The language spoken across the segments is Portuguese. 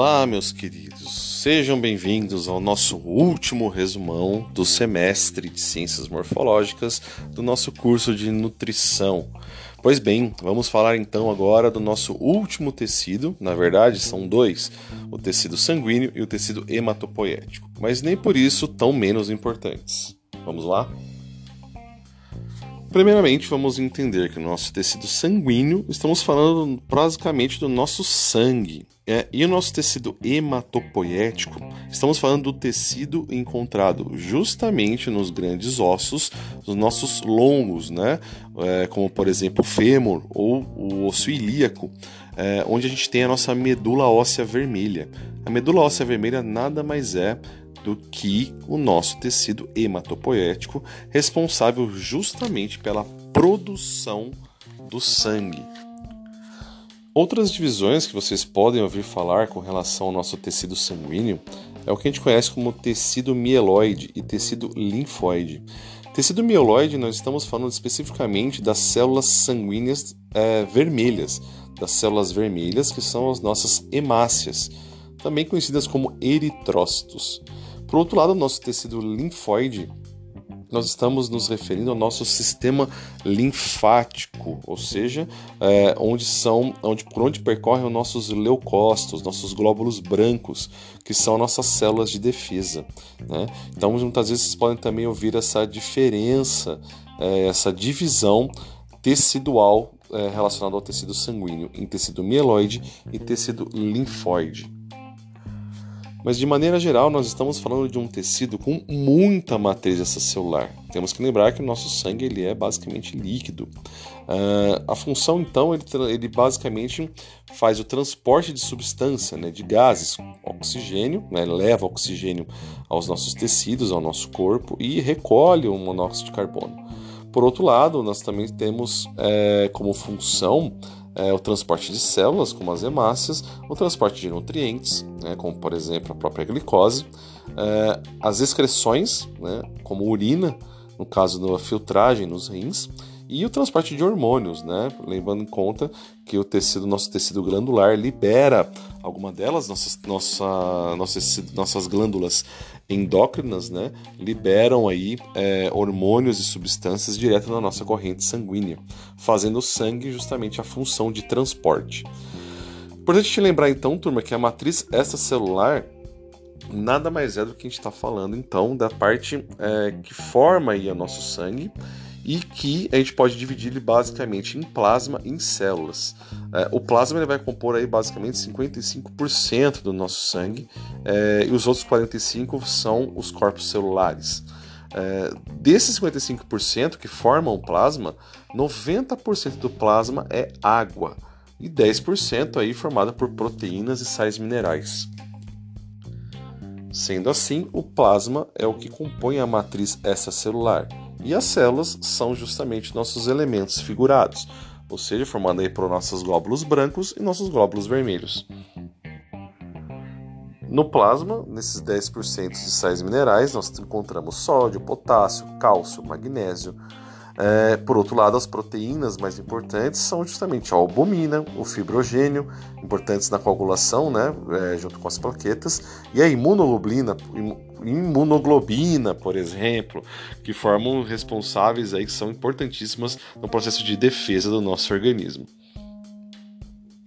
Olá, meus queridos. Sejam bem-vindos ao nosso último resumão do semestre de Ciências Morfológicas do nosso curso de nutrição. Pois bem, vamos falar então agora do nosso último tecido. Na verdade, são dois: o tecido sanguíneo e o tecido hematopoético, mas nem por isso tão menos importantes. Vamos lá? Primeiramente, vamos entender que no nosso tecido sanguíneo estamos falando basicamente do nosso sangue. É, e o nosso tecido hematopoético, estamos falando do tecido encontrado justamente nos grandes ossos, nos nossos longos, né? É, como por exemplo o fêmur ou o osso ilíaco, é, onde a gente tem a nossa medula óssea vermelha. A medula óssea vermelha nada mais é do que o nosso tecido hematopoético, responsável justamente pela produção do sangue. Outras divisões que vocês podem ouvir falar com relação ao nosso tecido sanguíneo é o que a gente conhece como tecido mieloide e tecido linfóide. Tecido mieloide, nós estamos falando especificamente das células sanguíneas é, vermelhas, das células vermelhas que são as nossas hemácias, também conhecidas como eritrócitos. Por outro lado, o nosso tecido linfóide, nós estamos nos referindo ao nosso sistema linfático, ou seja, é, onde são, onde, por onde percorrem os nossos leucócitos, nossos glóbulos brancos, que são nossas células de defesa. Né? Então, muitas vezes vocês podem também ouvir essa diferença, é, essa divisão tecidual é, relacionada ao tecido sanguíneo em tecido mieloide e tecido linfóide. Mas de maneira geral, nós estamos falando de um tecido com muita matriz extracelular. Temos que lembrar que o nosso sangue ele é basicamente líquido. Uh, a função, então, ele, ele, basicamente faz o transporte de substância, né, de gases, oxigênio, né, leva oxigênio aos nossos tecidos, ao nosso corpo e recolhe o monóxido de carbono. Por outro lado, nós também temos é, como função é, o transporte de células, como as hemácias, o transporte de nutrientes, né, como por exemplo a própria glicose, é, as excreções, né, como urina, no caso da filtragem nos rins, e o transporte de hormônios, né? Lembrando em conta que o tecido, nosso tecido glandular libera alguma delas, nossas, nossa, nossas, nossas glândulas endócrinas, né? Liberam aí é, hormônios e substâncias direto na nossa corrente sanguínea, fazendo o sangue justamente a função de transporte. Importante te lembrar então, turma, que a matriz extracelular nada mais é do que a gente está falando então da parte é, que forma aí o nosso sangue e que a gente pode dividir ele basicamente em plasma e em células. É, o plasma ele vai compor aí basicamente 55% do nosso sangue é, e os outros 45% são os corpos celulares. É, desses 55% que formam plasma, 90% do plasma é água e 10% aí formada por proteínas e sais minerais. Sendo assim, o plasma é o que compõe a matriz extracelular e as células são justamente nossos elementos figurados, ou seja, formando aí por nossos glóbulos brancos e nossos glóbulos vermelhos. No plasma, nesses 10% de sais minerais, nós encontramos sódio, potássio, cálcio, magnésio, é, por outro lado, as proteínas mais importantes são justamente a albumina, o fibrogênio, importantes na coagulação, né, é, junto com as plaquetas, e a imunoglobina, imunoglobina, por exemplo, que formam responsáveis aí que são importantíssimas no processo de defesa do nosso organismo.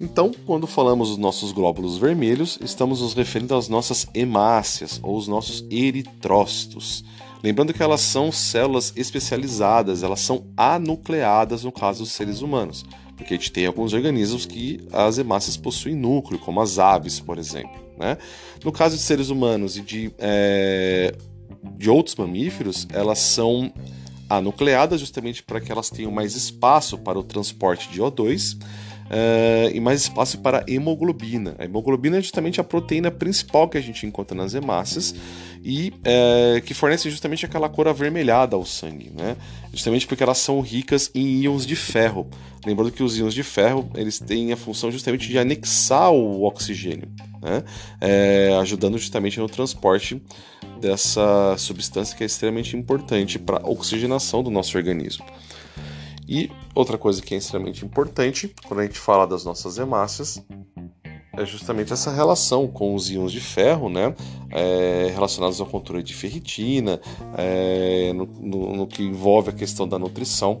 Então, quando falamos dos nossos glóbulos vermelhos, estamos nos referindo às nossas hemácias ou os nossos eritrócitos. Lembrando que elas são células especializadas, elas são anucleadas no caso dos seres humanos, porque a gente tem alguns organismos que as hemácias possuem núcleo, como as aves, por exemplo. Né? No caso de seres humanos e de, é, de outros mamíferos, elas são anucleadas justamente para que elas tenham mais espaço para o transporte de O2 uh, e mais espaço para hemoglobina. A hemoglobina é justamente a proteína principal que a gente encontra nas hemácias e uh, que fornece justamente aquela cor avermelhada ao sangue, né? Justamente porque elas são ricas em íons de ferro. Lembrando que os íons de ferro eles têm a função justamente de anexar o oxigênio, né? É, ajudando justamente no transporte dessa substância que é extremamente importante para a oxigenação do nosso organismo. E outra coisa que é extremamente importante quando a gente fala das nossas hemácias é justamente essa relação com os íons de ferro, né, é, relacionados ao controle de ferritina, é, no, no, no que envolve a questão da nutrição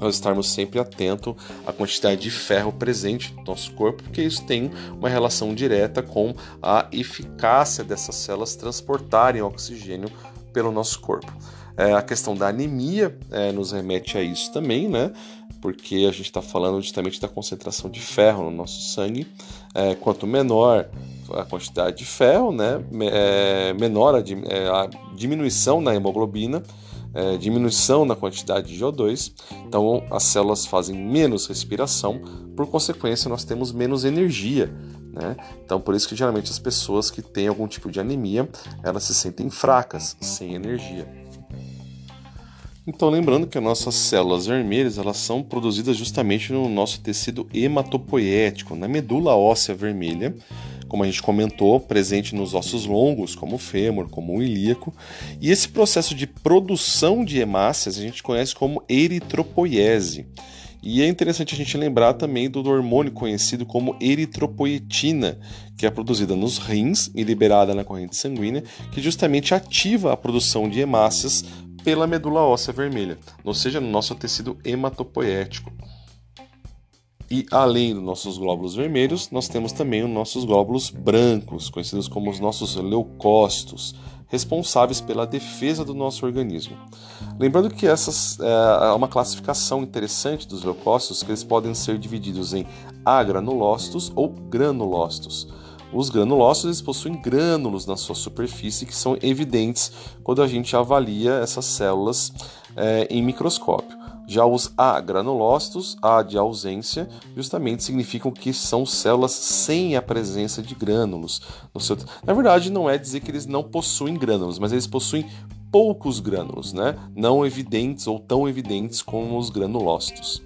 nós estarmos sempre atentos à quantidade de ferro presente no nosso corpo, porque isso tem uma relação direta com a eficácia dessas células transportarem oxigênio pelo nosso corpo. É, a questão da anemia é, nos remete a isso também, né? Porque a gente está falando justamente da concentração de ferro no nosso sangue. É, quanto menor a quantidade de ferro, né? É, menor a, é, a diminuição na hemoglobina, é, diminuição na quantidade de O2, então as células fazem menos respiração, por consequência, nós temos menos energia. Né? Então, por isso que geralmente as pessoas que têm algum tipo de anemia elas se sentem fracas, sem energia. Então, lembrando que as nossas células vermelhas elas são produzidas justamente no nosso tecido hematopoético, na medula óssea vermelha, como a gente comentou, presente nos ossos longos, como o fêmur, como o ilíaco. E esse processo de produção de hemácias a gente conhece como eritropoiese. E é interessante a gente lembrar também do hormônio conhecido como eritropoetina, que é produzida nos rins e liberada na corrente sanguínea, que justamente ativa a produção de hemácias pela medula óssea vermelha, ou seja, no nosso tecido hematopoético. E além dos nossos glóbulos vermelhos, nós temos também os nossos glóbulos brancos, conhecidos como os nossos leucócitos, responsáveis pela defesa do nosso organismo. Lembrando que essas é uma classificação interessante dos leucócitos, que eles podem ser divididos em agranulócitos ou granulócitos. Os granulócitos possuem grânulos na sua superfície que são evidentes quando a gente avalia essas células é, em microscópio. Já os agranulócitos, A de ausência, justamente significam que são células sem a presença de grânulos. Seu... Na verdade, não é dizer que eles não possuem grânulos, mas eles possuem poucos grânulos, né? não evidentes ou tão evidentes como os granulócitos.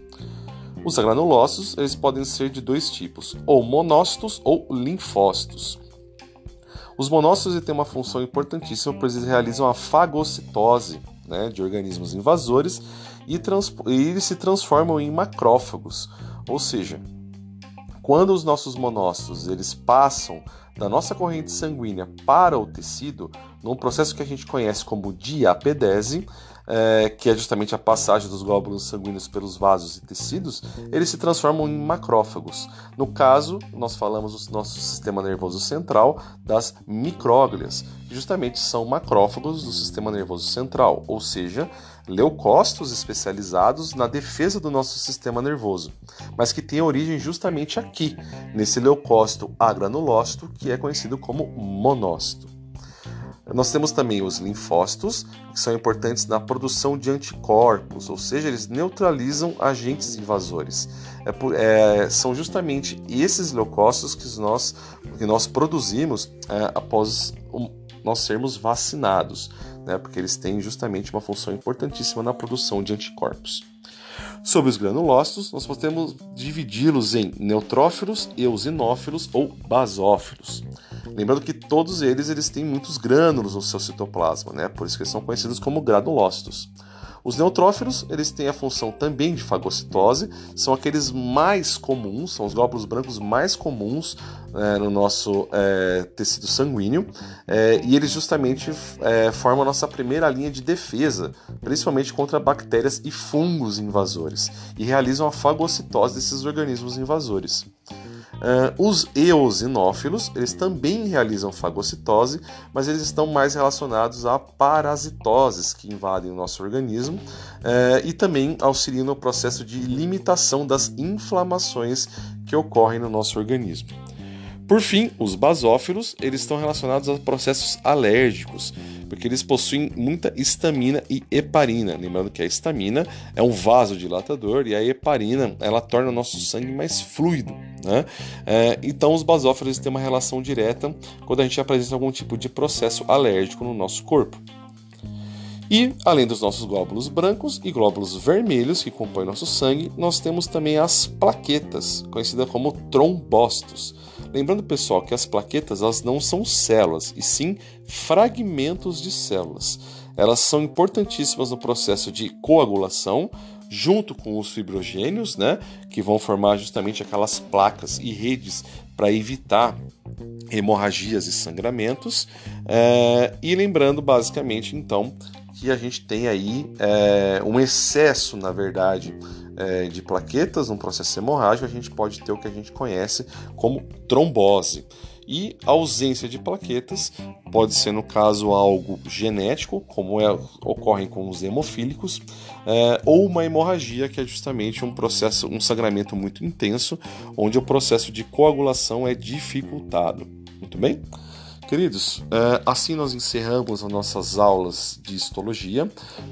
Os agranulócitos eles podem ser de dois tipos, ou monócitos ou linfócitos. Os monócitos têm uma função importantíssima, pois eles realizam a fagocitose né, de organismos invasores e, e eles se transformam em macrófagos, ou seja, quando os nossos monócitos eles passam da nossa corrente sanguínea para o tecido, num processo que a gente conhece como diapedese, é, que é justamente a passagem dos glóbulos sanguíneos pelos vasos e tecidos, eles se transformam em macrófagos. No caso, nós falamos do nosso sistema nervoso central das micróglias, que justamente são macrófagos do sistema nervoso central, ou seja, leucócitos especializados na defesa do nosso sistema nervoso, mas que têm origem justamente aqui, nesse leucócito agranulócito, que é conhecido como monócito. Nós temos também os linfócitos, que são importantes na produção de anticorpos, ou seja, eles neutralizam agentes invasores. É é, são justamente esses leucócitos que nós, que nós produzimos é, após um, nós sermos vacinados, né, porque eles têm justamente uma função importantíssima na produção de anticorpos. Sobre os granulócitos, nós podemos dividi-los em neutrófilos, eosinófilos ou basófilos. Lembrando que todos eles, eles têm muitos grânulos no seu citoplasma, né? por isso que eles são conhecidos como granulócitos. Os neutrófilos eles têm a função também de fagocitose, são aqueles mais comuns, são os glóbulos brancos mais comuns é, no nosso é, tecido sanguíneo, é, e eles justamente é, formam a nossa primeira linha de defesa, principalmente contra bactérias e fungos invasores, e realizam a fagocitose desses organismos invasores. Uh, os eosinófilos, eles também realizam fagocitose, mas eles estão mais relacionados a parasitoses que invadem o nosso organismo uh, e também auxiliam no processo de limitação das inflamações que ocorrem no nosso organismo. Por fim, os basófilos, eles estão relacionados a processos alérgicos, porque eles possuem muita histamina e heparina. Lembrando que a histamina é um vasodilatador e a heparina ela torna o nosso sangue mais fluido. Né? É, então, os basófilos têm uma relação direta quando a gente apresenta algum tipo de processo alérgico no nosso corpo. E, além dos nossos glóbulos brancos e glóbulos vermelhos que compõem nosso sangue, nós temos também as plaquetas, conhecidas como trombócitos. Lembrando, pessoal, que as plaquetas elas não são células, e sim fragmentos de células. Elas são importantíssimas no processo de coagulação, junto com os fibrogênios, né, que vão formar justamente aquelas placas e redes para evitar hemorragias e sangramentos. É, e lembrando, basicamente, então, que a gente tem aí é, um excesso, na verdade, é, de plaquetas, um processo hemorrágico, a gente pode ter o que a gente conhece como trombose. E a ausência de plaquetas pode ser, no caso, algo genético, como é, ocorre com os hemofílicos, é, ou uma hemorragia, que é justamente um processo, um sangramento muito intenso, onde o processo de coagulação é dificultado. Muito bem? Queridos, é, assim nós encerramos as nossas aulas de histologia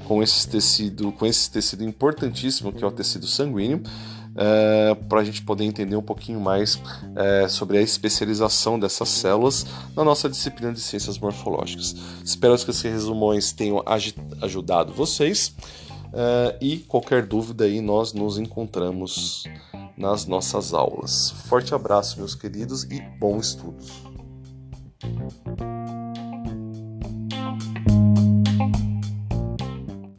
com esse tecido, com esse tecido importantíssimo que é o tecido sanguíneo é, para a gente poder entender um pouquinho mais é, sobre a especialização dessas células na nossa disciplina de ciências morfológicas. Espero que esses resumões tenham ajudado vocês e qualquer dúvida aí nós nos encontramos nas nossas aulas. Forte abraço, meus queridos, e bom Thank you.